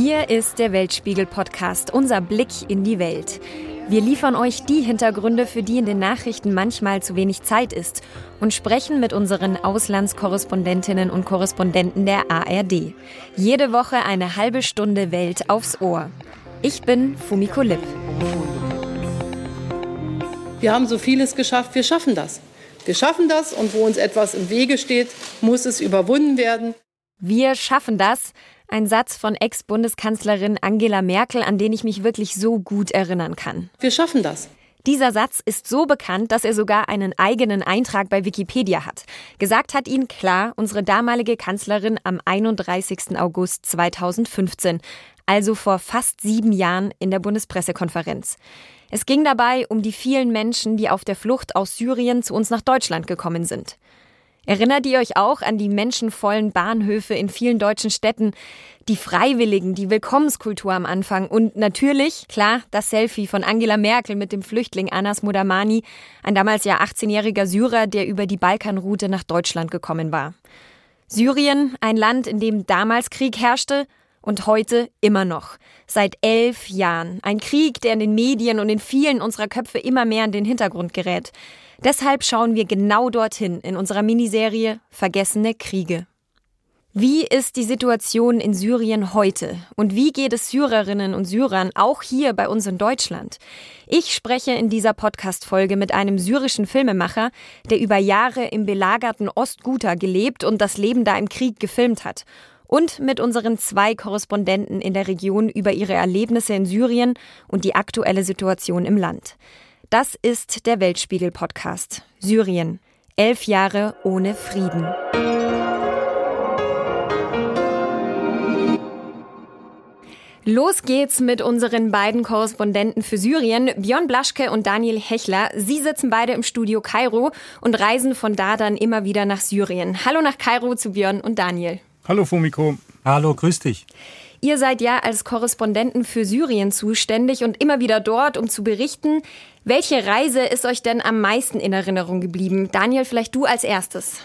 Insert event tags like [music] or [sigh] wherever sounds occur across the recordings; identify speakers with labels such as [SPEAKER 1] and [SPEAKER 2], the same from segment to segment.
[SPEAKER 1] Hier ist der Weltspiegel-Podcast, unser Blick in die Welt. Wir liefern euch die Hintergründe, für die in den Nachrichten manchmal zu wenig Zeit ist und sprechen mit unseren Auslandskorrespondentinnen und Korrespondenten der ARD. Jede Woche eine halbe Stunde Welt aufs Ohr. Ich bin Fumiko Lipp.
[SPEAKER 2] Wir haben so vieles geschafft, wir schaffen das. Wir schaffen das und wo uns etwas im Wege steht, muss es überwunden werden.
[SPEAKER 1] Wir schaffen das. Ein Satz von Ex-Bundeskanzlerin Angela Merkel, an den ich mich wirklich so gut erinnern kann.
[SPEAKER 2] Wir schaffen das.
[SPEAKER 1] Dieser Satz ist so bekannt, dass er sogar einen eigenen Eintrag bei Wikipedia hat. Gesagt hat ihn klar unsere damalige Kanzlerin am 31. August 2015, also vor fast sieben Jahren in der Bundespressekonferenz. Es ging dabei um die vielen Menschen, die auf der Flucht aus Syrien zu uns nach Deutschland gekommen sind. Erinnert ihr euch auch an die menschenvollen Bahnhöfe in vielen deutschen Städten, die Freiwilligen, die Willkommenskultur am Anfang. Und natürlich, klar, das Selfie von Angela Merkel mit dem Flüchtling Anas Mudamani, ein damals ja 18-jähriger Syrer, der über die Balkanroute nach Deutschland gekommen war. Syrien, ein Land, in dem damals Krieg herrschte und heute immer noch. Seit elf Jahren. Ein Krieg, der in den Medien und in vielen unserer Köpfe immer mehr in den Hintergrund gerät. Deshalb schauen wir genau dorthin in unserer Miniserie Vergessene Kriege. Wie ist die Situation in Syrien heute? Und wie geht es Syrerinnen und Syrern auch hier bei uns in Deutschland? Ich spreche in dieser Podcast-Folge mit einem syrischen Filmemacher, der über Jahre im belagerten Ostguta gelebt und das Leben da im Krieg gefilmt hat. Und mit unseren zwei Korrespondenten in der Region über ihre Erlebnisse in Syrien und die aktuelle Situation im Land. Das ist der Weltspiegel-Podcast. Syrien. Elf Jahre ohne Frieden. Los geht's mit unseren beiden Korrespondenten für Syrien, Björn Blaschke und Daniel Hechler. Sie sitzen beide im Studio Kairo und reisen von da dann immer wieder nach Syrien. Hallo nach Kairo zu Björn und Daniel.
[SPEAKER 3] Hallo Fumiko.
[SPEAKER 4] Hallo, grüß dich.
[SPEAKER 1] Ihr seid ja als Korrespondenten für Syrien zuständig und immer wieder dort, um zu berichten. Welche Reise ist euch denn am meisten in Erinnerung geblieben? Daniel, vielleicht du als erstes.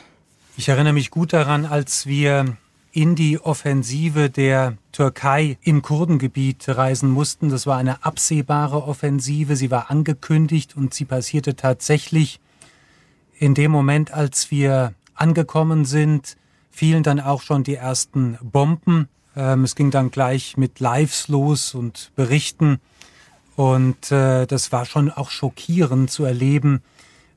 [SPEAKER 4] Ich erinnere mich gut daran, als wir in die Offensive der Türkei im Kurdengebiet reisen mussten. Das war eine absehbare Offensive. Sie war angekündigt und sie passierte tatsächlich in dem Moment, als wir angekommen sind, fielen dann auch schon die ersten Bomben. Ähm, es ging dann gleich mit Lives los und Berichten. Und äh, das war schon auch schockierend zu erleben,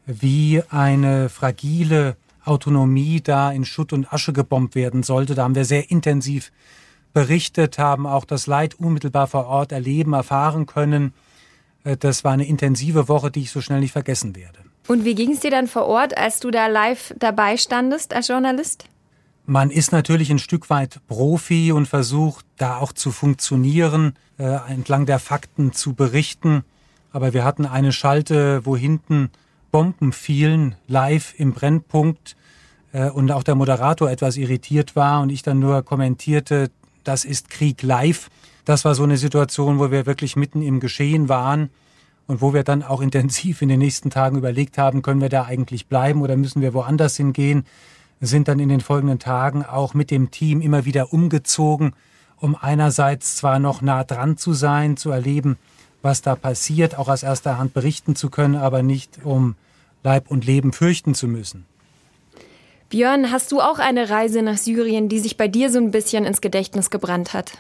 [SPEAKER 4] wie eine fragile Autonomie da in Schutt und Asche gebombt werden sollte. Da haben wir sehr intensiv berichtet, haben auch das Leid unmittelbar vor Ort erleben, erfahren können. Äh, das war eine intensive Woche, die ich so schnell nicht vergessen werde.
[SPEAKER 1] Und wie ging es dir dann vor Ort, als du da live dabei standest als Journalist?
[SPEAKER 4] Man ist natürlich ein Stück weit Profi und versucht da auch zu funktionieren, äh, entlang der Fakten zu berichten. Aber wir hatten eine Schalte, wo hinten Bomben fielen, live im Brennpunkt äh, und auch der Moderator etwas irritiert war und ich dann nur kommentierte, das ist Krieg live. Das war so eine Situation, wo wir wirklich mitten im Geschehen waren und wo wir dann auch [laughs] intensiv in den nächsten Tagen überlegt haben, können wir da eigentlich bleiben oder müssen wir woanders hingehen sind dann in den folgenden Tagen auch mit dem Team immer wieder umgezogen, um einerseits zwar noch nah dran zu sein, zu erleben, was da passiert, auch aus erster Hand berichten zu können, aber nicht um Leib und Leben fürchten zu müssen.
[SPEAKER 1] Björn, hast du auch eine Reise nach Syrien, die sich bei dir so ein bisschen ins Gedächtnis gebrannt hat?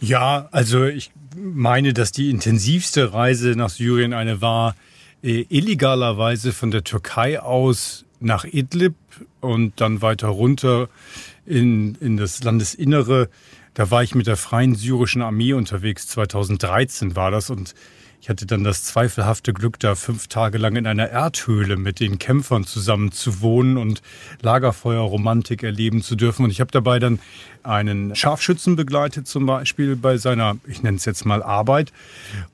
[SPEAKER 3] Ja, also ich meine, dass die intensivste Reise nach Syrien eine war, äh, illegalerweise von der Türkei aus nach Idlib und dann weiter runter in, in das Landesinnere. Da war ich mit der Freien Syrischen Armee unterwegs. 2013 war das und ich hatte dann das zweifelhafte Glück, da fünf Tage lang in einer Erdhöhle mit den Kämpfern zusammen zu wohnen und Lagerfeuerromantik erleben zu dürfen. Und ich habe dabei dann einen Scharfschützen begleitet, zum Beispiel bei seiner, ich nenne es jetzt mal Arbeit.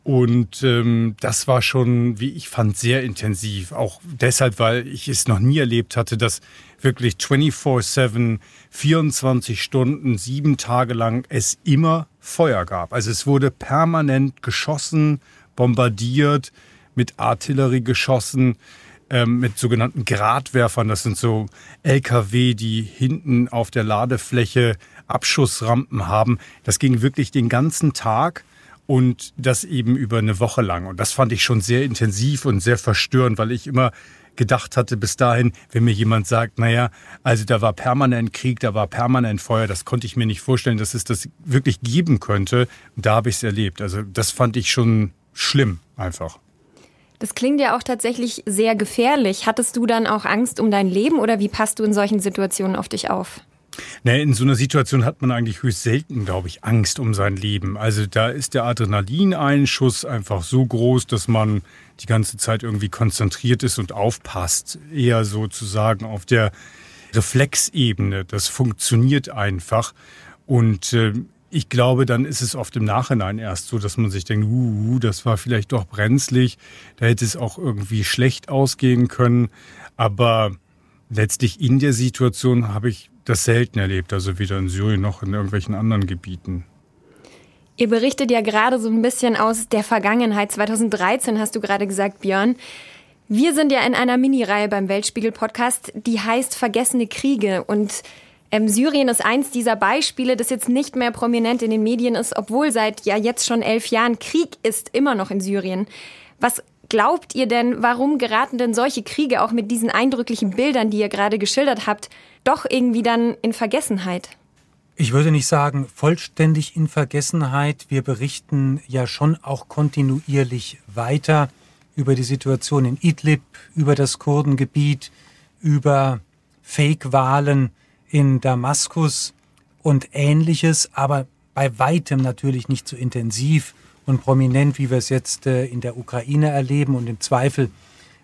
[SPEAKER 3] Und ähm, das war schon, wie ich fand, sehr intensiv. Auch deshalb, weil ich es noch nie erlebt hatte, dass wirklich 24-7, 24 Stunden, sieben Tage lang es immer Feuer gab. Also es wurde permanent geschossen, bombardiert, mit Artillerie geschossen, ähm, mit sogenannten Gradwerfern. Das sind so LKW, die hinten auf der Ladefläche Abschussrampen haben. Das ging wirklich den ganzen Tag und das eben über eine Woche lang. Und das fand ich schon sehr intensiv und sehr verstörend, weil ich immer gedacht hatte bis dahin, wenn mir jemand sagt, naja, also da war permanent Krieg, da war permanent Feuer, das konnte ich mir nicht vorstellen, dass es das wirklich geben könnte. Da habe ich es erlebt. Also das fand ich schon schlimm einfach.
[SPEAKER 1] Das klingt ja auch tatsächlich sehr gefährlich. Hattest du dann auch Angst um dein Leben oder wie passt du in solchen Situationen auf dich auf?
[SPEAKER 3] Nee, in so einer Situation hat man eigentlich höchst selten, glaube ich, Angst um sein Leben. Also da ist der Adrenalineinschuss einfach so groß, dass man die ganze Zeit irgendwie konzentriert ist und aufpasst. Eher sozusagen auf der Reflexebene. Das funktioniert einfach. Und äh, ich glaube, dann ist es oft im Nachhinein erst so, dass man sich denkt, uh, das war vielleicht doch brenzlig, da hätte es auch irgendwie schlecht ausgehen können. Aber letztlich in der Situation habe ich das selten erlebt, also weder in Syrien noch in irgendwelchen anderen Gebieten.
[SPEAKER 1] Ihr berichtet ja gerade so ein bisschen aus der Vergangenheit. 2013 hast du gerade gesagt, Björn. Wir sind ja in einer Mini-Reihe beim Weltspiegel-Podcast, die heißt Vergessene Kriege. Und ähm, Syrien ist eins dieser Beispiele, das jetzt nicht mehr prominent in den Medien ist, obwohl seit ja jetzt schon elf Jahren Krieg ist immer noch in Syrien. Was glaubt ihr denn, warum geraten denn solche Kriege auch mit diesen eindrücklichen Bildern, die ihr gerade geschildert habt, doch irgendwie dann in Vergessenheit?
[SPEAKER 4] Ich würde nicht sagen vollständig in Vergessenheit. Wir berichten ja schon auch kontinuierlich weiter über die Situation in Idlib, über das Kurdengebiet, über Fake-Wahlen in Damaskus und ähnliches, aber bei weitem natürlich nicht so intensiv und prominent, wie wir es jetzt äh, in der Ukraine erleben und im Zweifel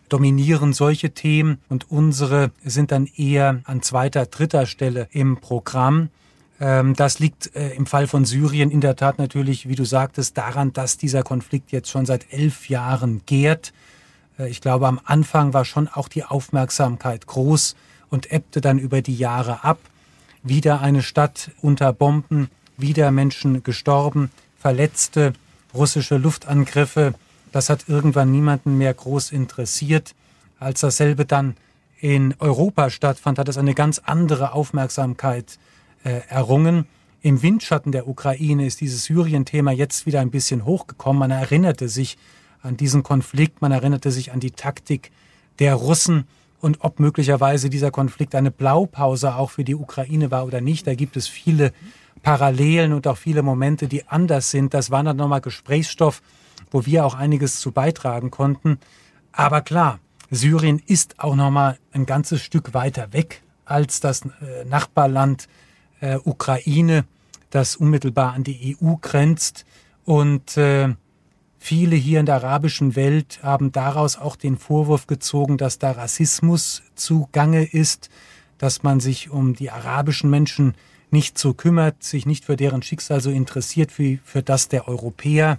[SPEAKER 4] dominieren solche Themen und unsere sind dann eher an zweiter, dritter Stelle im Programm. Ähm, das liegt äh, im Fall von Syrien in der Tat natürlich, wie du sagtest, daran, dass dieser Konflikt jetzt schon seit elf Jahren gärt. Äh, ich glaube, am Anfang war schon auch die Aufmerksamkeit groß und ebbte dann über die Jahre ab. Wieder eine Stadt unter Bomben, wieder Menschen gestorben, Verletzte, russische Luftangriffe, das hat irgendwann niemanden mehr groß interessiert. Als dasselbe dann in Europa stattfand, hat es eine ganz andere Aufmerksamkeit äh, errungen. Im Windschatten der Ukraine ist dieses Syrien-Thema jetzt wieder ein bisschen hochgekommen. Man erinnerte sich an diesen Konflikt, man erinnerte sich an die Taktik der Russen und ob möglicherweise dieser Konflikt eine Blaupause auch für die Ukraine war oder nicht. Da gibt es viele Parallelen und auch viele Momente, die anders sind. Das war dann nochmal Gesprächsstoff wo wir auch einiges zu beitragen konnten. Aber klar, Syrien ist auch noch mal ein ganzes Stück weiter weg als das äh, Nachbarland äh, Ukraine, das unmittelbar an die EU grenzt. Und äh, viele hier in der arabischen Welt haben daraus auch den Vorwurf gezogen, dass da Rassismus zugange ist, dass man sich um die arabischen Menschen nicht so kümmert, sich nicht für deren Schicksal so interessiert wie für das der Europäer.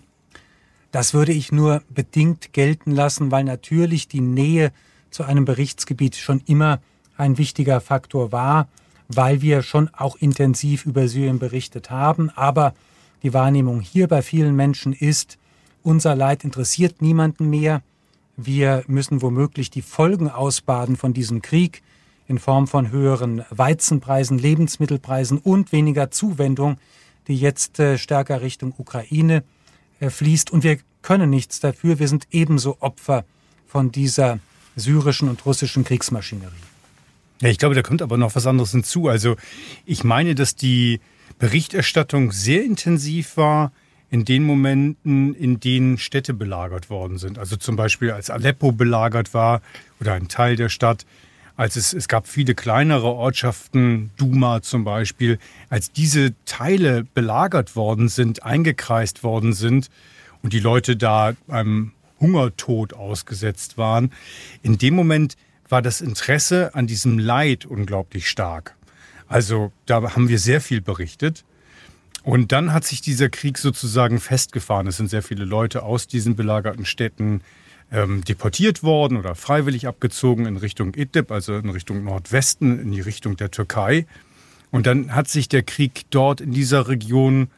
[SPEAKER 4] Das würde ich nur bedingt gelten lassen, weil natürlich die Nähe zu einem Berichtsgebiet schon immer ein wichtiger Faktor war, weil wir schon auch intensiv über Syrien berichtet haben. Aber die Wahrnehmung hier bei vielen Menschen ist, unser Leid interessiert niemanden mehr. Wir müssen womöglich die Folgen ausbaden von diesem Krieg in Form von höheren Weizenpreisen, Lebensmittelpreisen und weniger Zuwendung, die jetzt äh, stärker Richtung Ukraine fließt. Und wir können nichts dafür. Wir sind ebenso Opfer von dieser syrischen und russischen Kriegsmaschinerie.
[SPEAKER 3] Ja, ich glaube, da kommt aber noch was anderes hinzu. Also ich meine, dass die Berichterstattung sehr intensiv war in den Momenten, in denen Städte belagert worden sind. Also zum Beispiel als Aleppo belagert war oder ein Teil der Stadt, als es, es gab viele kleinere Ortschaften, Duma zum Beispiel, als diese Teile belagert worden sind, eingekreist worden sind und die Leute da einem Hungertod ausgesetzt waren, in dem Moment war das Interesse an diesem Leid unglaublich stark. Also da haben wir sehr viel berichtet. Und dann hat sich dieser Krieg sozusagen festgefahren. Es sind sehr viele Leute aus diesen belagerten Städten ähm, deportiert worden oder freiwillig abgezogen in Richtung Idlib, also in Richtung Nordwesten, in die Richtung der Türkei. Und dann hat sich der Krieg dort in dieser Region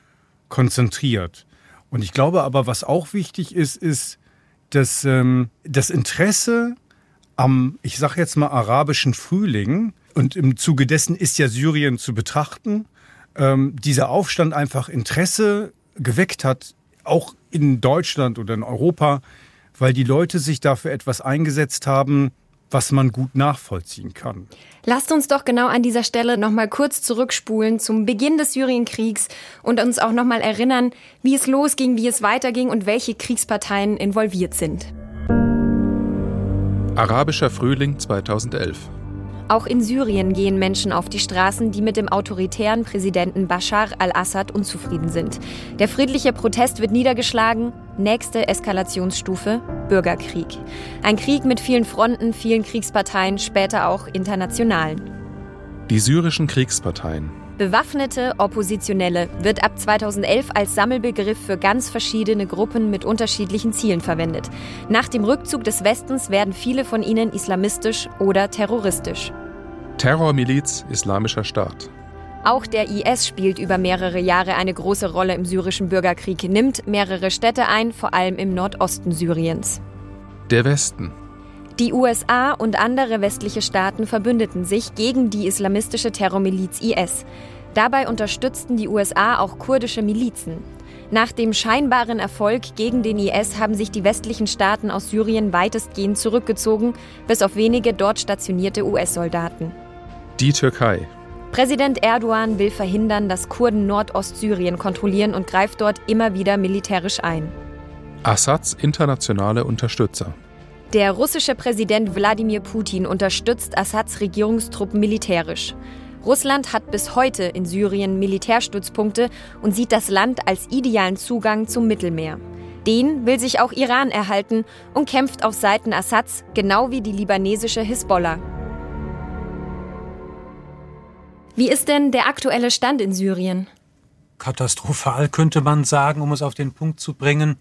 [SPEAKER 3] konzentriert. Und ich glaube aber, was auch wichtig ist, ist, dass ähm, das Interesse am, ich sage jetzt mal, arabischen Frühling, und im Zuge dessen ist ja Syrien zu betrachten, ähm, dieser Aufstand einfach Interesse geweckt hat, auch in Deutschland oder in Europa, weil die Leute sich dafür etwas eingesetzt haben, was man gut nachvollziehen kann.
[SPEAKER 1] Lasst uns doch genau an dieser Stelle noch mal kurz zurückspulen zum Beginn des Syrienkriegs und uns auch noch mal erinnern, wie es losging, wie es weiterging und welche Kriegsparteien involviert sind.
[SPEAKER 5] Arabischer Frühling 2011.
[SPEAKER 1] Auch in Syrien gehen Menschen auf die Straßen, die mit dem autoritären Präsidenten Bashar al-Assad unzufrieden sind. Der friedliche Protest wird niedergeschlagen. Nächste Eskalationsstufe Bürgerkrieg. Ein Krieg mit vielen Fronten, vielen Kriegsparteien, später auch internationalen.
[SPEAKER 5] Die syrischen Kriegsparteien.
[SPEAKER 1] Bewaffnete Oppositionelle wird ab 2011 als Sammelbegriff für ganz verschiedene Gruppen mit unterschiedlichen Zielen verwendet. Nach dem Rückzug des Westens werden viele von ihnen islamistisch oder terroristisch.
[SPEAKER 5] Terrormiliz Islamischer Staat.
[SPEAKER 1] Auch der IS spielt über mehrere Jahre eine große Rolle im syrischen Bürgerkrieg, nimmt mehrere Städte ein, vor allem im Nordosten Syriens.
[SPEAKER 5] Der Westen.
[SPEAKER 1] Die USA und andere westliche Staaten verbündeten sich gegen die islamistische Terrormiliz IS. Dabei unterstützten die USA auch kurdische Milizen. Nach dem scheinbaren Erfolg gegen den IS haben sich die westlichen Staaten aus Syrien weitestgehend zurückgezogen, bis auf wenige dort stationierte US-Soldaten.
[SPEAKER 5] Die Türkei.
[SPEAKER 1] Präsident Erdogan will verhindern, dass Kurden Nordostsyrien kontrollieren und greift dort immer wieder militärisch ein.
[SPEAKER 5] Assads internationale Unterstützer.
[SPEAKER 1] Der russische Präsident Wladimir Putin unterstützt Assads Regierungstruppen militärisch. Russland hat bis heute in Syrien Militärstützpunkte und sieht das Land als idealen Zugang zum Mittelmeer. Den will sich auch Iran erhalten und kämpft auf Seiten Assads, genau wie die libanesische Hisbollah. Wie ist denn der aktuelle Stand in Syrien?
[SPEAKER 4] Katastrophal könnte man sagen, um es auf den Punkt zu bringen.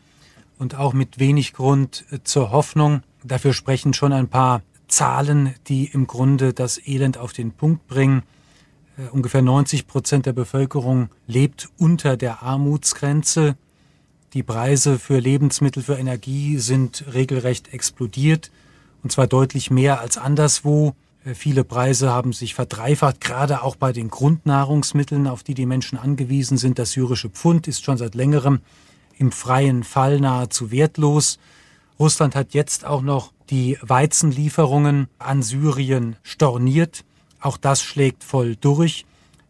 [SPEAKER 4] Und auch mit wenig Grund zur Hoffnung. Dafür sprechen schon ein paar Zahlen, die im Grunde das Elend auf den Punkt bringen. Uh, ungefähr 90 Prozent der Bevölkerung lebt unter der Armutsgrenze. Die Preise für Lebensmittel, für Energie sind regelrecht explodiert. Und zwar deutlich mehr als anderswo. Uh, viele Preise haben sich verdreifacht, gerade auch bei den Grundnahrungsmitteln, auf die die Menschen angewiesen sind. Das syrische Pfund ist schon seit längerem im freien Fall nahezu wertlos. Russland hat jetzt auch noch die Weizenlieferungen an Syrien storniert. Auch das schlägt voll durch,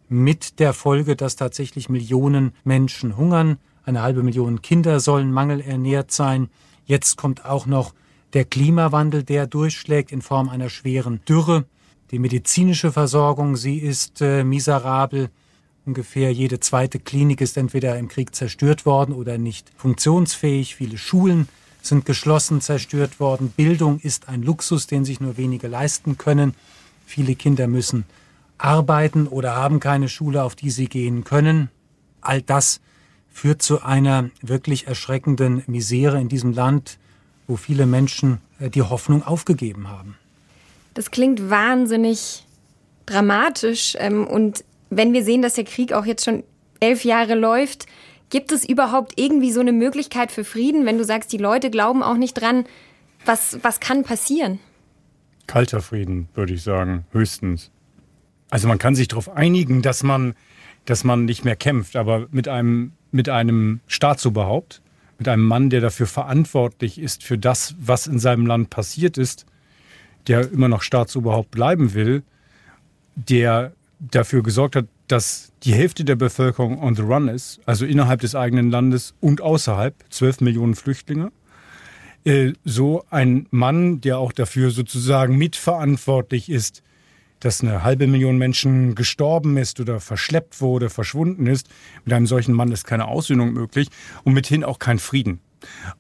[SPEAKER 4] mit der Folge, dass tatsächlich Millionen Menschen hungern. Eine halbe Million Kinder sollen mangelernährt sein. Jetzt kommt auch noch der Klimawandel, der durchschlägt in Form einer schweren Dürre. Die medizinische Versorgung, sie ist äh, miserabel. Ungefähr jede zweite Klinik ist entweder im Krieg zerstört worden oder nicht funktionsfähig. Viele Schulen sind geschlossen, zerstört worden. Bildung ist ein Luxus, den sich nur wenige leisten können. Viele Kinder müssen arbeiten oder haben keine Schule, auf die sie gehen können. All das führt zu einer wirklich erschreckenden Misere in diesem Land, wo viele Menschen äh, die Hoffnung aufgegeben haben.
[SPEAKER 1] Das klingt wahnsinnig dramatisch. Ähm, und wenn wir sehen, dass der Krieg auch jetzt schon elf Jahre läuft, Gibt es überhaupt irgendwie so eine Möglichkeit für Frieden, wenn du sagst, die Leute glauben auch nicht dran? Was, was kann passieren?
[SPEAKER 3] Kalter Frieden, würde ich sagen, höchstens. Also man kann sich darauf einigen, dass man, dass man nicht mehr kämpft, aber mit einem, mit einem Staatsoberhaupt, mit einem Mann, der dafür verantwortlich ist, für das, was in seinem Land passiert ist, der immer noch Staatsoberhaupt bleiben will, der dafür gesorgt hat, dass die Hälfte der Bevölkerung on the run ist, also innerhalb des eigenen Landes und außerhalb, 12 Millionen Flüchtlinge. Äh, so ein Mann, der auch dafür sozusagen mitverantwortlich ist, dass eine halbe Million Menschen gestorben ist oder verschleppt wurde, verschwunden ist. Mit einem solchen Mann ist keine Aussöhnung möglich und mithin auch kein Frieden.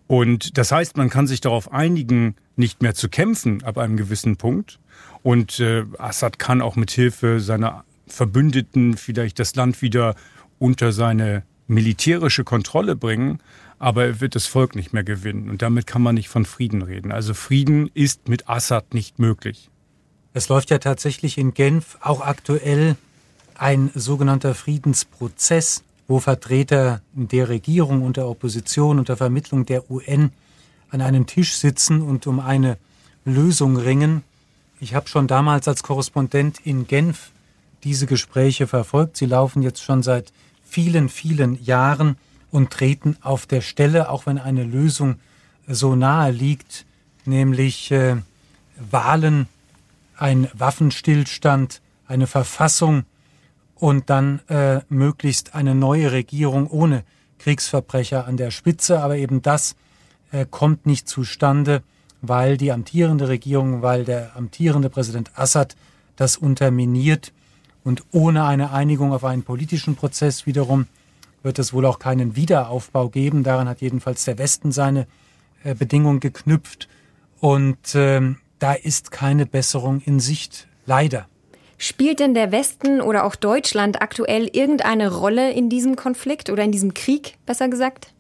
[SPEAKER 3] Und das heißt, man kann sich darauf einigen, nicht mehr zu kämpfen ab einem gewissen Punkt. Und äh, Assad kann auch mit Hilfe seiner Verbündeten vielleicht das Land wieder unter seine militärische Kontrolle bringen, aber er wird das Volk nicht mehr gewinnen. Und damit kann man nicht von Frieden reden. Also Frieden ist mit Assad nicht möglich.
[SPEAKER 4] Es läuft ja tatsächlich in Genf auch aktuell ein sogenannter Friedensprozess, wo Vertreter der Regierung und der Opposition unter Vermittlung der UN an einem Tisch sitzen und um eine Lösung ringen. Ich habe schon damals als Korrespondent in Genf diese Gespräche verfolgt. Sie laufen jetzt schon seit vielen, vielen Jahren und treten auf der Stelle, auch wenn eine Lösung so nahe liegt, nämlich äh, Wahlen, ein Waffenstillstand, eine Verfassung und dann äh, möglichst eine neue Regierung ohne Kriegsverbrecher an der Spitze. Aber eben das äh, kommt nicht zustande, weil die amtierende Regierung, weil der amtierende Präsident Assad das unterminiert. Und ohne eine Einigung auf einen politischen Prozess wiederum wird es wohl auch keinen Wiederaufbau geben. Daran hat jedenfalls der Westen seine äh, Bedingungen geknüpft. Und ähm, da ist keine Besserung in Sicht, leider.
[SPEAKER 1] Spielt denn der Westen oder auch Deutschland aktuell irgendeine Rolle in diesem Konflikt oder in diesem Krieg, besser gesagt?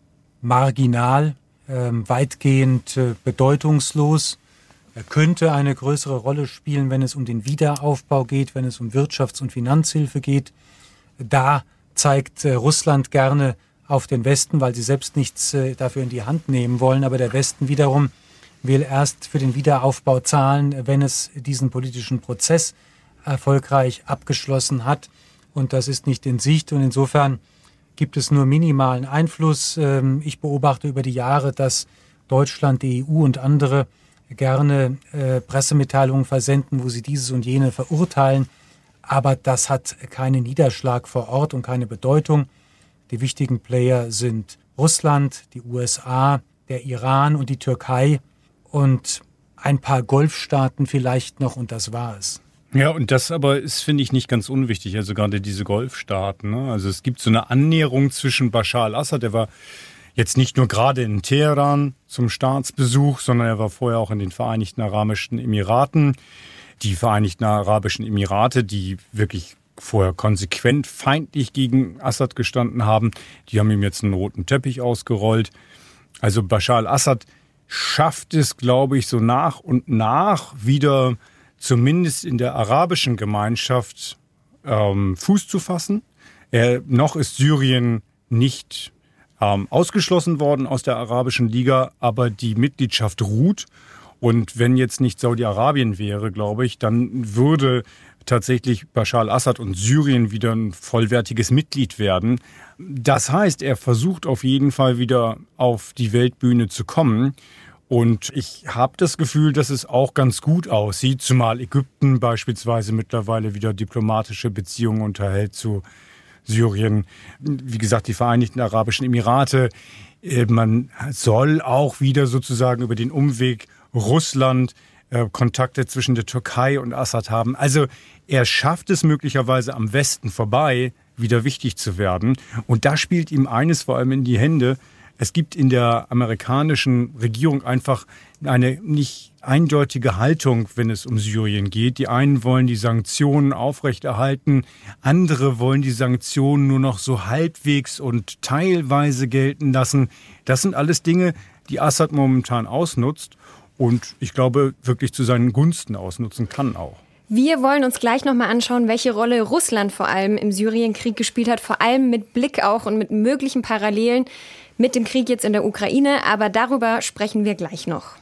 [SPEAKER 4] Marginal, äh, weitgehend äh, bedeutungslos. Er könnte eine größere Rolle spielen, wenn es um den Wiederaufbau geht, wenn es um Wirtschafts- und Finanzhilfe geht. Da zeigt äh, Russland gerne auf den Westen, weil sie selbst nichts äh, dafür in die Hand nehmen wollen. Aber der Westen wiederum will erst für den Wiederaufbau zahlen, wenn es diesen politischen Prozess erfolgreich abgeschlossen hat. Und das ist nicht in Sicht. Und insofern gibt es nur minimalen Einfluss. Ähm, ich beobachte über die Jahre, dass Deutschland, die EU und andere gerne äh, Pressemitteilungen versenden, wo sie dieses und jene verurteilen. Aber das hat keinen Niederschlag vor Ort und keine Bedeutung. Die wichtigen Player sind Russland, die USA, der Iran und die Türkei und ein paar Golfstaaten vielleicht noch und das war es.
[SPEAKER 3] Ja, und das aber ist, finde ich, nicht ganz unwichtig, also gerade diese Golfstaaten. Ne? Also es gibt so eine Annäherung zwischen Bashar al-Assad, der war jetzt nicht nur gerade in Teheran zum Staatsbesuch, sondern er war vorher auch in den Vereinigten Arabischen Emiraten. Die Vereinigten Arabischen Emirate, die wirklich vorher konsequent feindlich gegen Assad gestanden haben, die haben ihm jetzt einen roten Teppich ausgerollt. Also Bashar al-Assad schafft es, glaube ich, so nach und nach wieder zumindest in der arabischen Gemeinschaft ähm, Fuß zu fassen. Er, noch ist Syrien nicht ähm, ausgeschlossen worden aus der arabischen Liga, aber die Mitgliedschaft ruht. Und wenn jetzt nicht Saudi-Arabien wäre, glaube ich, dann würde tatsächlich Bashar al-Assad und Syrien wieder ein vollwertiges Mitglied werden. Das heißt, er versucht auf jeden Fall wieder auf die Weltbühne zu kommen. Und ich habe das Gefühl, dass es auch ganz gut aussieht, zumal Ägypten beispielsweise mittlerweile wieder diplomatische Beziehungen unterhält zu Syrien. Wie gesagt, die Vereinigten Arabischen Emirate. Äh, man soll auch wieder sozusagen über den Umweg Russland äh, Kontakte zwischen der Türkei und Assad haben. Also er schafft es möglicherweise am Westen vorbei, wieder wichtig zu werden. Und da spielt ihm eines vor allem in die Hände, es gibt in der amerikanischen Regierung einfach eine nicht eindeutige Haltung, wenn es um Syrien geht. Die einen wollen die Sanktionen aufrechterhalten, andere wollen die Sanktionen nur noch so halbwegs und teilweise gelten lassen. Das sind alles Dinge, die Assad momentan ausnutzt und ich glaube wirklich zu seinen Gunsten ausnutzen kann auch.
[SPEAKER 1] Wir wollen uns gleich nochmal anschauen, welche Rolle Russland vor allem im Syrienkrieg gespielt hat, vor allem mit Blick auch und mit möglichen Parallelen mit dem Krieg jetzt in der Ukraine, aber darüber sprechen wir gleich noch.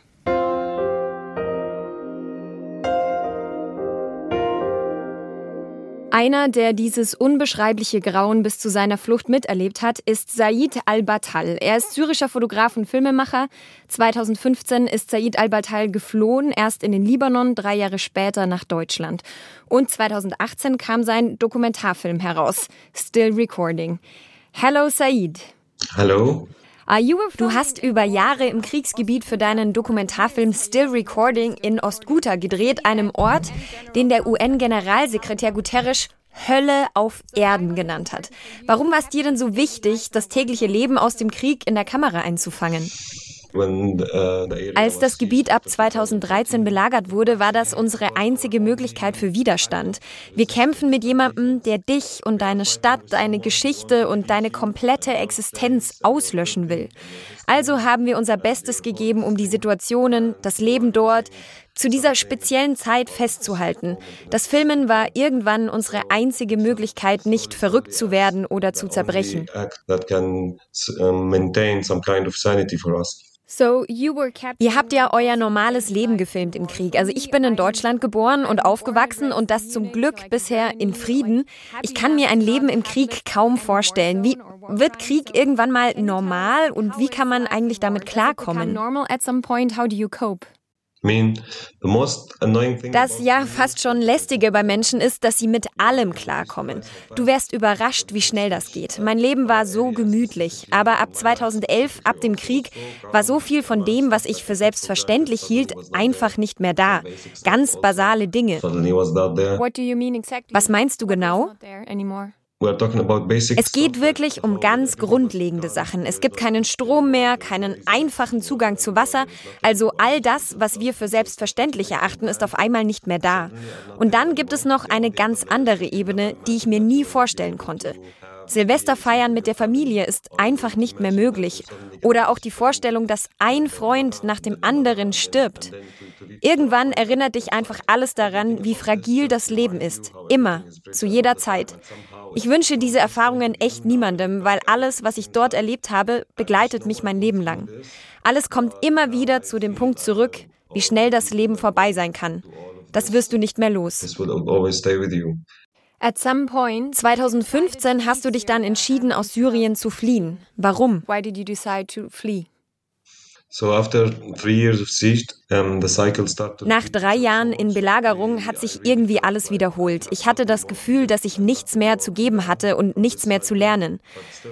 [SPEAKER 1] Einer, der dieses unbeschreibliche Grauen bis zu seiner Flucht miterlebt hat, ist Said al-Batal. Er ist syrischer Fotograf und Filmemacher. 2015 ist Said al-Batal geflohen, erst in den Libanon, drei Jahre später nach Deutschland. Und 2018 kam sein Dokumentarfilm heraus, Still Recording. Hello Said.
[SPEAKER 6] Hallo.
[SPEAKER 1] Du hast über Jahre im Kriegsgebiet für deinen Dokumentarfilm Still Recording in Ostguta gedreht, einem Ort, den der UN-Generalsekretär Guterres Hölle auf Erden genannt hat. Warum war es dir denn so wichtig, das tägliche Leben aus dem Krieg in der Kamera einzufangen?
[SPEAKER 6] Äh,
[SPEAKER 1] Als das Gebiet ab 2013 belagert wurde, war das unsere einzige Möglichkeit für Widerstand. Wir kämpfen mit jemandem, der dich und deine Stadt, deine Geschichte und deine komplette Existenz auslöschen will. Also haben wir unser Bestes gegeben, um die Situationen, das Leben dort, zu dieser speziellen Zeit festzuhalten. Das Filmen war irgendwann unsere einzige Möglichkeit, nicht verrückt zu werden oder zu zerbrechen. So Ihr habt ja euer normales Leben gefilmt im Krieg. Also ich bin in Deutschland geboren und aufgewachsen und das zum Glück bisher in Frieden. Ich kann mir ein Leben im Krieg kaum vorstellen. Wie wird Krieg irgendwann mal normal und wie kann man eigentlich damit klarkommen? Das ja fast schon lästige bei Menschen ist, dass sie mit allem klarkommen. Du wärst überrascht, wie schnell das geht. Mein Leben war so gemütlich, aber ab 2011, ab dem Krieg, war so viel von dem, was ich für selbstverständlich hielt, einfach nicht mehr da. Ganz basale Dinge. Was meinst du genau? Es geht wirklich um ganz grundlegende Sachen. Es gibt keinen Strom mehr, keinen einfachen Zugang zu Wasser. Also all das, was wir für selbstverständlich erachten, ist auf einmal nicht mehr da. Und dann gibt es noch eine ganz andere Ebene, die ich mir nie vorstellen konnte. Silvester feiern mit der Familie ist einfach nicht mehr möglich. Oder auch die Vorstellung, dass ein Freund nach dem anderen stirbt. Irgendwann erinnert dich einfach alles daran, wie fragil das Leben ist. Immer, zu jeder Zeit. Ich wünsche diese Erfahrungen echt niemandem, weil alles, was ich dort erlebt habe, begleitet mich mein Leben lang. Alles kommt immer wieder zu dem Punkt zurück, wie schnell das Leben vorbei sein kann. Das wirst du nicht mehr los. At some point, 2015 hast du dich dann entschieden, aus Syrien zu fliehen. Warum? Why did you decide to flee? Nach drei Jahren in Belagerung hat sich irgendwie alles wiederholt. Ich hatte das Gefühl, dass ich nichts mehr zu geben hatte und nichts mehr zu lernen.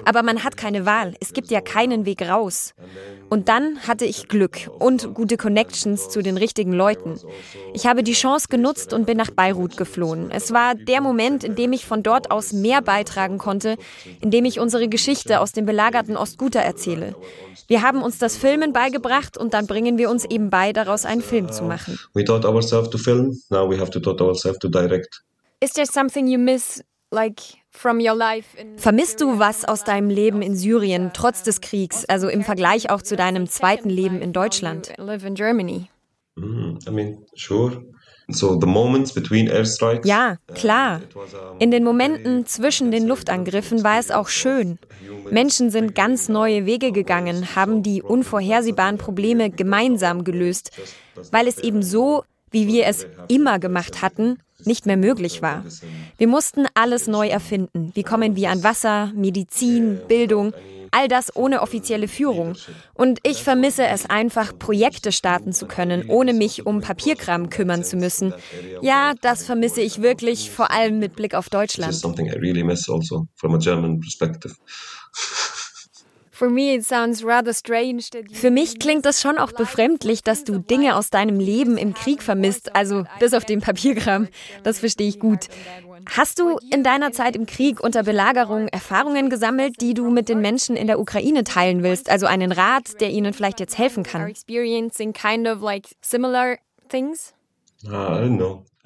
[SPEAKER 1] Aber man hat keine Wahl. Es gibt ja keinen Weg raus. Und dann hatte ich Glück und gute Connections zu den richtigen Leuten. Ich habe die Chance genutzt und bin nach Beirut geflohen. Es war der Moment, in dem ich von dort aus mehr beitragen konnte, in dem ich unsere Geschichte aus dem belagerten Ostguta erzähle. Wir haben uns das Filmen beigebracht und dann bringen wir uns eben bei, daraus einen Film zu machen. We taught ourselves to film, now we have to taught ourselves to direct. Is there something you miss, like Vermisst du was aus deinem Leben in Syrien trotz des Kriegs, also im Vergleich auch zu deinem zweiten Leben in Deutschland?
[SPEAKER 6] Mm, I mean, sure.
[SPEAKER 1] Ja, klar. In den Momenten zwischen den Luftangriffen war es auch schön. Menschen sind ganz neue Wege gegangen, haben die unvorhersehbaren Probleme gemeinsam gelöst, weil es eben so, wie wir es immer gemacht hatten, nicht mehr möglich war. Wir mussten alles neu erfinden. Wie kommen wir an Wasser, Medizin, Bildung? All das ohne offizielle Führung. Und ich vermisse es einfach, Projekte starten zu können, ohne mich um Papierkram kümmern zu müssen. Ja, das vermisse ich wirklich, vor allem mit Blick auf Deutschland. Für mich klingt das schon auch befremdlich, dass du Dinge aus deinem Leben im Krieg vermisst, also bis auf den Papierkram. Das verstehe ich gut. Hast du in deiner Zeit im Krieg unter Belagerung Erfahrungen gesammelt, die du mit den Menschen in der Ukraine teilen willst? Also einen Rat, der ihnen vielleicht jetzt helfen kann?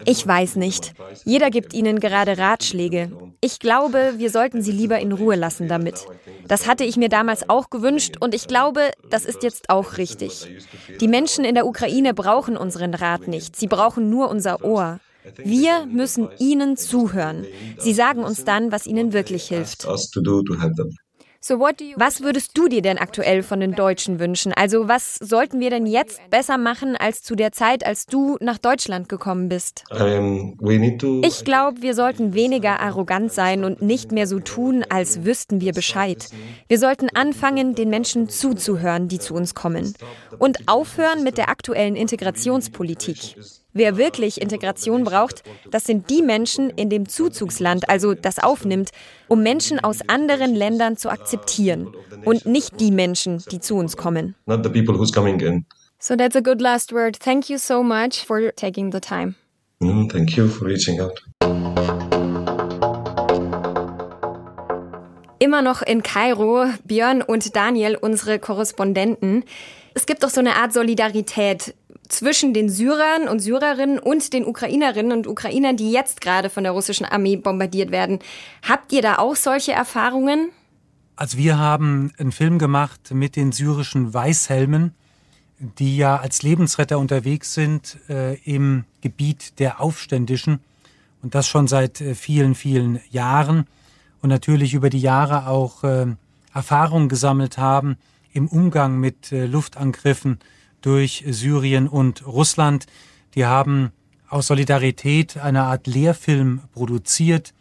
[SPEAKER 1] Ich weiß nicht. Jeder gibt ihnen gerade Ratschläge. Ich glaube, wir sollten sie lieber in Ruhe lassen damit. Das hatte ich mir damals auch gewünscht und ich glaube, das ist jetzt auch richtig. Die Menschen in der Ukraine brauchen unseren Rat nicht. Sie brauchen nur unser Ohr. Wir müssen ihnen zuhören. Sie sagen uns dann, was ihnen wirklich hilft. Was würdest du dir denn aktuell von den Deutschen wünschen? Also was sollten wir denn jetzt besser machen als zu der Zeit, als du nach Deutschland gekommen bist? Ich glaube, wir sollten weniger arrogant sein und nicht mehr so tun, als wüssten wir Bescheid. Wir sollten anfangen, den Menschen zuzuhören, die zu uns kommen. Und aufhören mit der aktuellen Integrationspolitik. Wer wirklich Integration braucht, das sind die Menschen in dem Zuzugsland, also das aufnimmt, um Menschen aus anderen Ländern zu akzeptieren und nicht die Menschen, die zu uns kommen. So that's a good last word. Thank you so much for taking the time.
[SPEAKER 6] Mm, thank you for reaching out.
[SPEAKER 1] Immer noch in Kairo, Björn und Daniel, unsere Korrespondenten. Es gibt doch so eine Art Solidarität zwischen den Syrern und Syrerinnen und den Ukrainerinnen und Ukrainern, die jetzt gerade von der russischen Armee bombardiert werden. Habt ihr da auch solche Erfahrungen?
[SPEAKER 4] Also wir haben einen Film gemacht mit den syrischen Weißhelmen, die ja als Lebensretter unterwegs sind äh, im Gebiet der Aufständischen und das schon seit äh, vielen, vielen Jahren und natürlich über die Jahre auch äh, Erfahrung gesammelt haben im Umgang mit äh, Luftangriffen durch Syrien und Russland. Die haben aus Solidarität eine Art Lehrfilm produziert,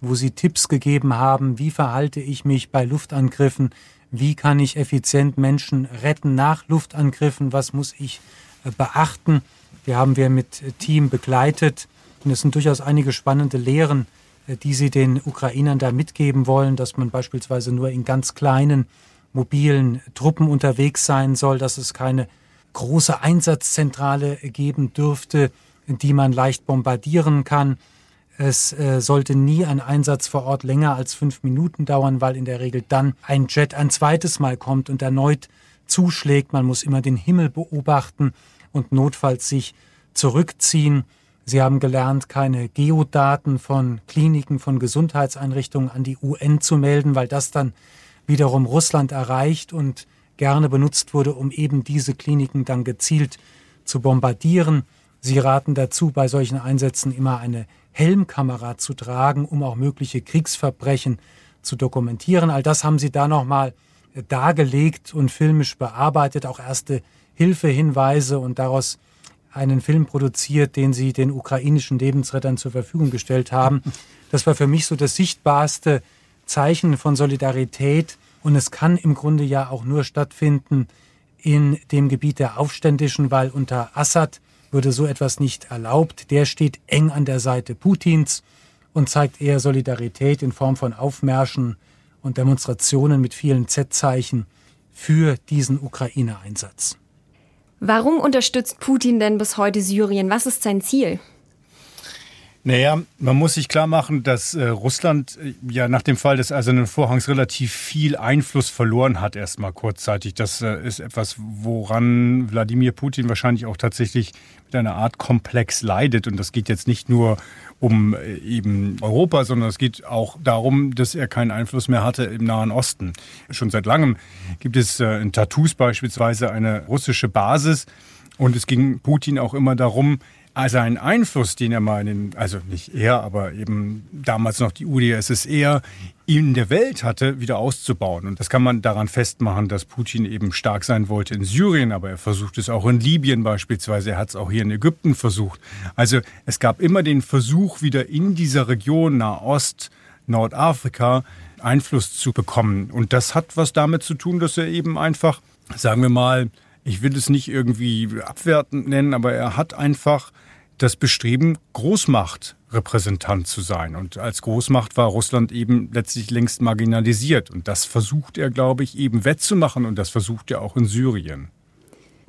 [SPEAKER 4] wo sie Tipps gegeben haben, wie verhalte ich mich bei Luftangriffen, wie kann ich effizient Menschen retten nach Luftangriffen, was muss ich äh, beachten. Die haben wir mit äh, Team begleitet und es sind durchaus einige spannende Lehren äh, die sie den Ukrainern da mitgeben wollen, dass man beispielsweise nur in ganz kleinen mobilen Truppen unterwegs sein soll, dass es keine große Einsatzzentrale geben dürfte, die man leicht bombardieren kann. Es äh, sollte nie ein Einsatz vor Ort länger als fünf Minuten dauern, weil in der Regel dann ein Jet ein zweites Mal kommt und erneut zuschlägt. Man muss immer den Himmel beobachten und notfalls sich zurückziehen. Sie haben gelernt, keine Geodaten von Kliniken, von Gesundheitseinrichtungen an die UN zu melden, weil das dann wiederum Russland erreicht und gerne benutzt wurde, um eben diese Kliniken dann gezielt zu bombardieren. Sie raten dazu, bei solchen Einsätzen immer eine Helmkamera zu tragen, um auch mögliche Kriegsverbrechen zu dokumentieren. All das haben Sie da nochmal dargelegt und filmisch bearbeitet, auch erste Hilfehinweise und daraus einen Film produziert, den sie den ukrainischen Lebensrettern zur Verfügung gestellt haben. Das war für mich so das sichtbarste Zeichen von Solidarität. Und es kann im Grunde ja auch nur stattfinden in dem Gebiet der Aufständischen, weil unter Assad würde so etwas nicht erlaubt. Der steht eng an der Seite Putins und zeigt eher Solidarität in Form von Aufmärschen und Demonstrationen mit vielen Z-Zeichen für diesen Ukraine-Einsatz.
[SPEAKER 1] Warum unterstützt Putin denn bis heute Syrien? Was ist sein Ziel?
[SPEAKER 3] Naja, man muss sich klar machen, dass äh, Russland äh, ja nach dem Fall des Eisernen Vorhangs relativ viel Einfluss verloren hat, erstmal kurzzeitig. Das äh, ist etwas, woran Wladimir Putin wahrscheinlich auch tatsächlich mit einer Art Komplex leidet. Und das geht jetzt nicht nur um äh, eben Europa, sondern es geht auch darum, dass er keinen Einfluss mehr hatte im Nahen Osten. Schon seit langem gibt es äh, in Tattoos beispielsweise eine russische Basis. Und es ging Putin auch immer darum, also ein Einfluss, den er mal in den, also nicht er, aber eben damals noch die UdSSR in der Welt hatte, wieder auszubauen. Und das kann man daran festmachen, dass Putin eben stark sein wollte in Syrien, aber er versucht es auch in Libyen beispielsweise. Er hat es auch hier in Ägypten versucht. Also es gab immer den Versuch, wieder in dieser Region Nahost, Nordafrika Einfluss zu bekommen. Und das hat was damit zu tun, dass er eben einfach, sagen wir mal, ich will es nicht irgendwie abwertend nennen, aber er hat einfach das Bestreben, Großmachtrepräsentant zu sein. Und als Großmacht war Russland eben letztlich längst marginalisiert. Und das versucht er, glaube ich, eben wettzumachen. Und das versucht er auch in Syrien.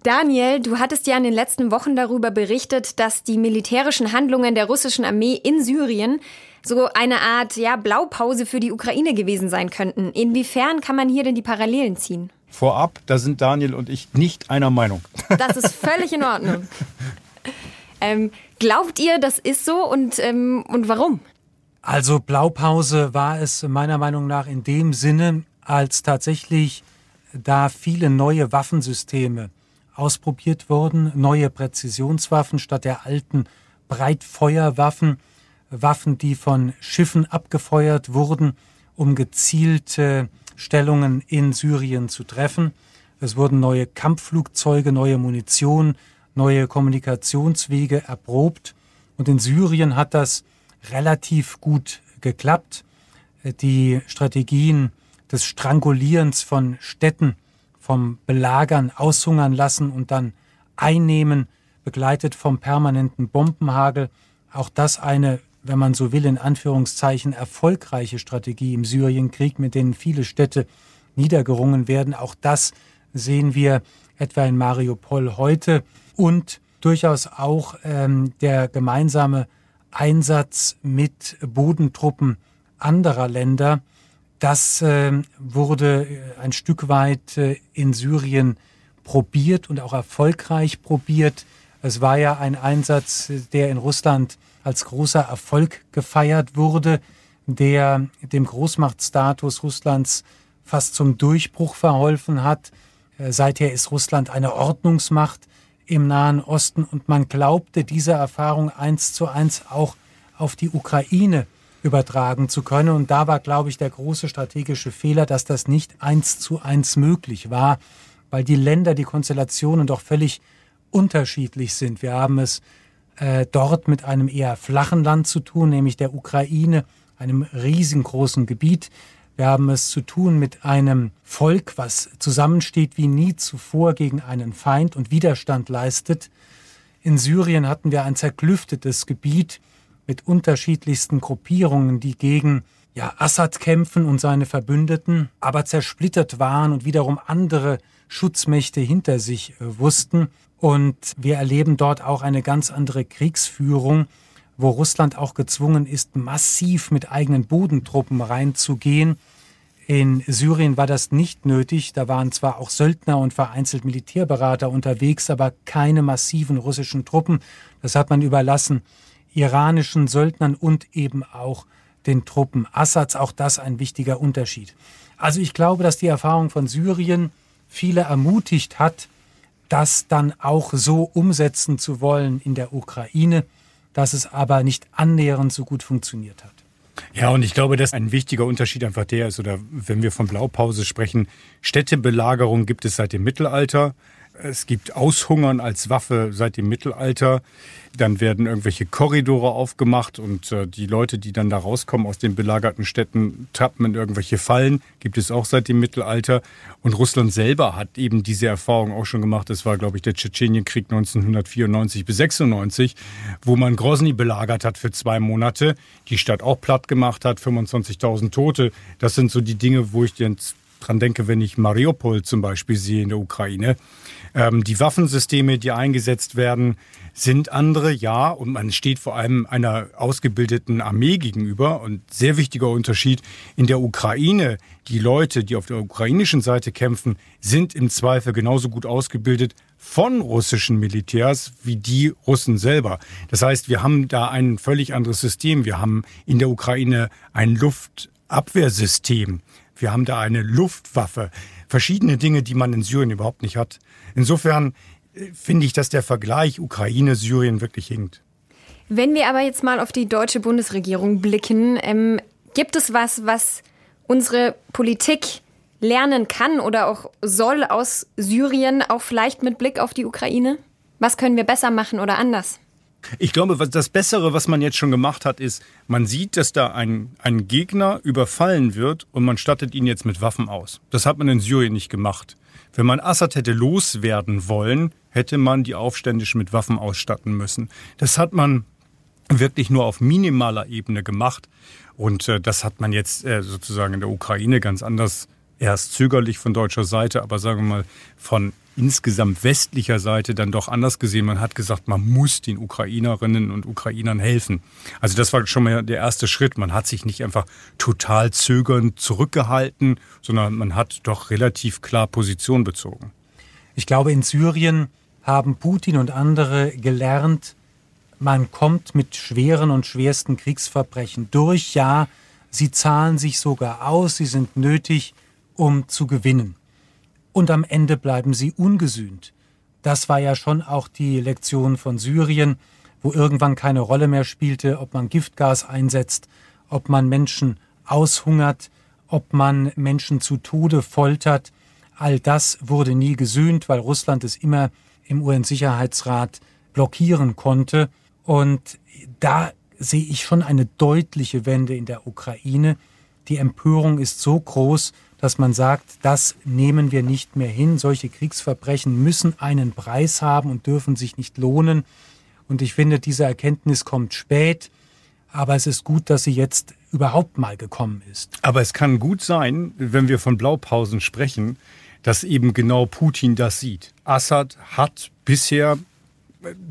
[SPEAKER 1] Daniel, du hattest ja in den letzten Wochen darüber berichtet, dass die militärischen Handlungen der russischen Armee in Syrien so eine Art ja, Blaupause für die Ukraine gewesen sein könnten. Inwiefern kann man hier denn die Parallelen ziehen?
[SPEAKER 3] Vorab, da sind Daniel und ich nicht einer Meinung.
[SPEAKER 1] Das ist völlig in Ordnung. [laughs] Ähm, glaubt ihr, das ist so und, ähm, und warum?
[SPEAKER 4] Also Blaupause war es meiner Meinung nach in dem Sinne, als tatsächlich da viele neue Waffensysteme ausprobiert wurden, neue Präzisionswaffen statt der alten Breitfeuerwaffen, Waffen, die von Schiffen abgefeuert wurden, um gezielte Stellungen in Syrien zu treffen. Es wurden neue Kampfflugzeuge, neue Munition, neue Kommunikationswege erprobt. Und in Syrien hat das relativ gut geklappt. Die Strategien des Strangulierens von Städten, vom Belagern, Aushungern lassen und dann einnehmen, begleitet vom permanenten Bombenhagel, auch das eine, wenn man so will, in Anführungszeichen erfolgreiche Strategie im Syrienkrieg, mit denen viele Städte niedergerungen werden. Auch das sehen wir etwa in Mariupol heute und durchaus auch ähm, der gemeinsame Einsatz mit Bodentruppen anderer Länder. Das äh, wurde ein Stück weit äh, in Syrien probiert und auch erfolgreich probiert. Es war ja ein Einsatz, der in Russland als großer Erfolg gefeiert wurde, der dem Großmachtstatus Russlands fast zum Durchbruch verholfen hat. Äh, seither ist Russland eine Ordnungsmacht im Nahen Osten und man glaubte, diese Erfahrung eins zu eins auch auf die Ukraine übertragen zu können. Und da war, glaube ich, der große strategische Fehler, dass das nicht eins zu eins möglich war, weil die Länder, die Konstellationen doch völlig unterschiedlich sind. Wir haben es äh, dort mit einem eher flachen Land zu tun, nämlich der Ukraine, einem riesengroßen Gebiet. Wir haben es zu tun mit einem Volk, was zusammensteht wie nie zuvor gegen einen Feind und Widerstand leistet. In Syrien hatten wir ein zerklüftetes Gebiet, mit unterschiedlichsten Gruppierungen, die gegen ja, Assad kämpfen und seine Verbündeten, aber zersplittert waren und wiederum andere Schutzmächte hinter sich äh, wussten. Und wir erleben dort auch eine ganz andere Kriegsführung, wo Russland auch gezwungen ist, massiv mit eigenen Bodentruppen reinzugehen. In Syrien war das nicht nötig. Da waren zwar auch Söldner und vereinzelt Militärberater unterwegs, aber keine massiven russischen Truppen. Das hat man überlassen iranischen Söldnern und eben auch den Truppen Assads. Auch das ein wichtiger Unterschied. Also ich glaube, dass die Erfahrung von Syrien viele ermutigt hat, das dann auch so umsetzen zu wollen in der Ukraine, dass es aber nicht annähernd so gut funktioniert hat.
[SPEAKER 3] Ja, und ich glaube, dass ein wichtiger Unterschied einfach der ist, oder wenn wir von Blaupause sprechen, Städtebelagerung gibt es seit dem Mittelalter. Es gibt Aushungern als Waffe seit dem Mittelalter. Dann werden irgendwelche Korridore aufgemacht und äh, die Leute, die dann da rauskommen aus den belagerten Städten, tappen in irgendwelche Fallen. Gibt es auch seit dem Mittelalter. Und Russland selber hat eben diese Erfahrung auch schon gemacht. Das war, glaube ich, der Tschetschenienkrieg 1994 bis 96, wo man Grozny belagert hat für zwei Monate, die Stadt auch platt gemacht hat, 25.000 Tote. Das sind so die Dinge, wo ich jetzt dran denke, wenn ich Mariupol zum Beispiel sehe in der Ukraine. Ähm, die Waffensysteme, die eingesetzt werden, sind andere, ja, und man steht vor allem einer ausgebildeten Armee gegenüber. Und sehr wichtiger Unterschied, in der Ukraine, die Leute, die auf der ukrainischen Seite kämpfen, sind im Zweifel genauso gut ausgebildet von russischen Militärs wie die Russen selber. Das heißt, wir haben da ein völlig anderes System. Wir haben in der Ukraine ein Luftabwehrsystem. Wir haben da eine Luftwaffe. Verschiedene Dinge, die man in Syrien überhaupt nicht hat. Insofern äh, finde ich, dass der Vergleich Ukraine-Syrien wirklich hinkt.
[SPEAKER 1] Wenn wir aber jetzt mal auf die deutsche Bundesregierung blicken, ähm, gibt es was, was unsere Politik lernen kann oder auch soll aus Syrien, auch vielleicht mit Blick auf die Ukraine? Was können wir besser machen oder anders?
[SPEAKER 3] Ich glaube, das Bessere, was man jetzt schon gemacht hat, ist, man sieht, dass da ein, ein Gegner überfallen wird und man stattet ihn jetzt mit Waffen aus. Das hat man in Syrien nicht gemacht. Wenn man Assad hätte loswerden wollen, hätte man die Aufständischen mit Waffen ausstatten müssen. Das hat man wirklich nur auf minimaler Ebene gemacht. Und äh, das hat man jetzt äh, sozusagen in der Ukraine ganz anders, erst zögerlich von deutscher Seite, aber sagen wir mal von insgesamt westlicher Seite dann doch anders gesehen. Man hat gesagt, man muss den Ukrainerinnen und Ukrainern helfen. Also das war schon mal der erste Schritt. Man hat sich nicht einfach total zögernd zurückgehalten, sondern man hat doch relativ klar Position bezogen.
[SPEAKER 4] Ich glaube, in Syrien haben Putin und andere gelernt, man kommt mit schweren und schwersten Kriegsverbrechen durch. Ja, sie zahlen sich sogar aus, sie sind nötig, um zu gewinnen und am Ende bleiben sie ungesühnt. Das war ja schon auch die Lektion von Syrien, wo irgendwann keine Rolle mehr spielte, ob man Giftgas einsetzt, ob man Menschen aushungert, ob man Menschen zu Tode foltert. All das wurde nie gesühnt, weil Russland es immer im UN-Sicherheitsrat blockieren konnte. Und da sehe ich schon eine deutliche Wende in der Ukraine. Die Empörung ist so groß, dass man sagt, das nehmen wir nicht mehr hin. Solche Kriegsverbrechen müssen einen Preis haben und dürfen sich nicht lohnen. Und ich finde, diese Erkenntnis kommt spät. Aber es ist gut, dass sie jetzt überhaupt mal gekommen ist.
[SPEAKER 3] Aber es kann gut sein, wenn wir von Blaupausen sprechen, dass eben genau Putin das sieht. Assad hat bisher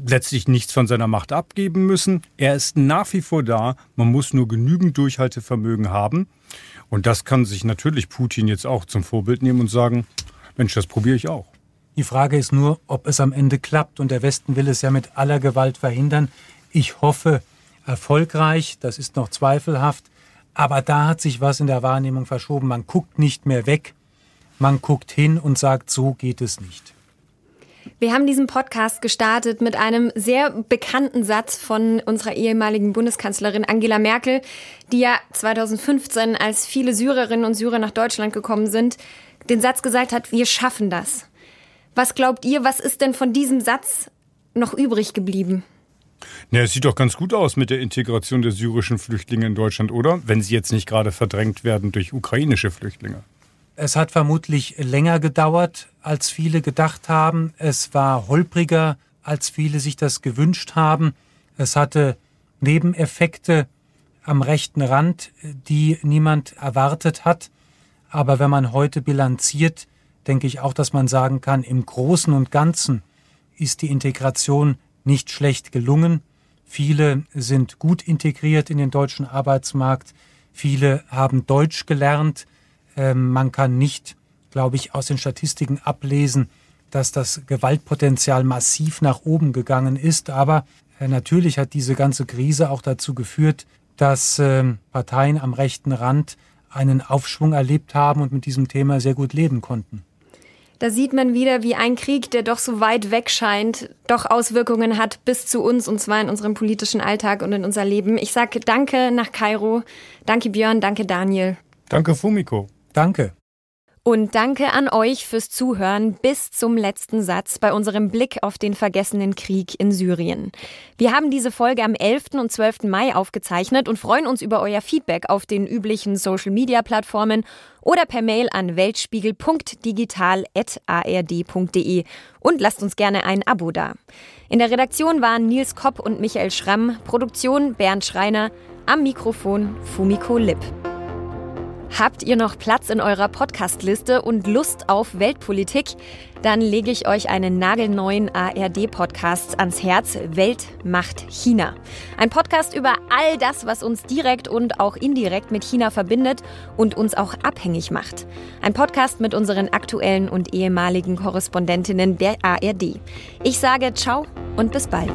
[SPEAKER 3] letztlich nichts von seiner Macht abgeben müssen. Er ist nach wie vor da. Man muss nur genügend Durchhaltevermögen haben. Und das kann sich natürlich Putin jetzt auch zum Vorbild nehmen und sagen, Mensch, das probiere ich auch.
[SPEAKER 4] Die Frage ist nur, ob es am Ende klappt. Und der Westen will es ja mit aller Gewalt verhindern. Ich hoffe erfolgreich, das ist noch zweifelhaft. Aber da hat sich was in der Wahrnehmung verschoben. Man guckt nicht mehr weg, man guckt hin und sagt, so geht es nicht.
[SPEAKER 1] Wir haben diesen Podcast gestartet mit einem sehr bekannten Satz von unserer ehemaligen Bundeskanzlerin Angela Merkel, die ja 2015, als viele Syrerinnen und Syrer nach Deutschland gekommen sind, den Satz gesagt hat, wir schaffen das. Was glaubt ihr, was ist denn von diesem Satz noch übrig geblieben?
[SPEAKER 3] Ja, es sieht doch ganz gut aus mit der Integration der syrischen Flüchtlinge in Deutschland, oder? Wenn sie jetzt nicht gerade verdrängt werden durch ukrainische Flüchtlinge.
[SPEAKER 4] Es hat vermutlich länger gedauert, als viele gedacht haben. Es war holpriger, als viele sich das gewünscht haben. Es hatte Nebeneffekte am rechten Rand, die niemand erwartet hat. Aber wenn man heute bilanziert, denke ich auch, dass man sagen kann, im Großen und Ganzen ist die Integration nicht schlecht gelungen. Viele sind gut integriert in den deutschen Arbeitsmarkt. Viele haben Deutsch gelernt. Ähm, man kann nicht, glaube ich, aus den Statistiken ablesen, dass das Gewaltpotenzial massiv nach oben gegangen ist. Aber äh, natürlich hat diese ganze Krise auch dazu geführt, dass ähm, Parteien am rechten Rand einen Aufschwung erlebt haben und mit diesem Thema sehr gut leben konnten.
[SPEAKER 1] Da sieht man wieder, wie ein Krieg, der doch so weit weg scheint, doch Auswirkungen hat bis zu uns und zwar in unserem politischen Alltag und in unser Leben. Ich sage Danke nach Kairo. Danke Björn, danke Daniel.
[SPEAKER 3] Danke Fumiko.
[SPEAKER 4] Danke.
[SPEAKER 1] Und danke an euch fürs Zuhören bis zum letzten Satz bei unserem Blick auf den vergessenen Krieg in Syrien. Wir haben diese Folge am 11. und 12. Mai aufgezeichnet und freuen uns über euer Feedback auf den üblichen Social-Media-Plattformen oder per Mail an weltspiegel.digital.ard.de und lasst uns gerne ein Abo da. In der Redaktion waren Nils Kopp und Michael Schramm, Produktion Bernd Schreiner, am Mikrofon Fumiko Lipp. Habt ihr noch Platz in eurer Podcastliste und Lust auf Weltpolitik? Dann lege ich euch einen nagelneuen ARD-Podcast ans Herz. Welt macht China. Ein Podcast über all das, was uns direkt und auch indirekt mit China verbindet und uns auch abhängig macht. Ein Podcast mit unseren aktuellen und ehemaligen Korrespondentinnen der ARD. Ich sage ciao und bis bald.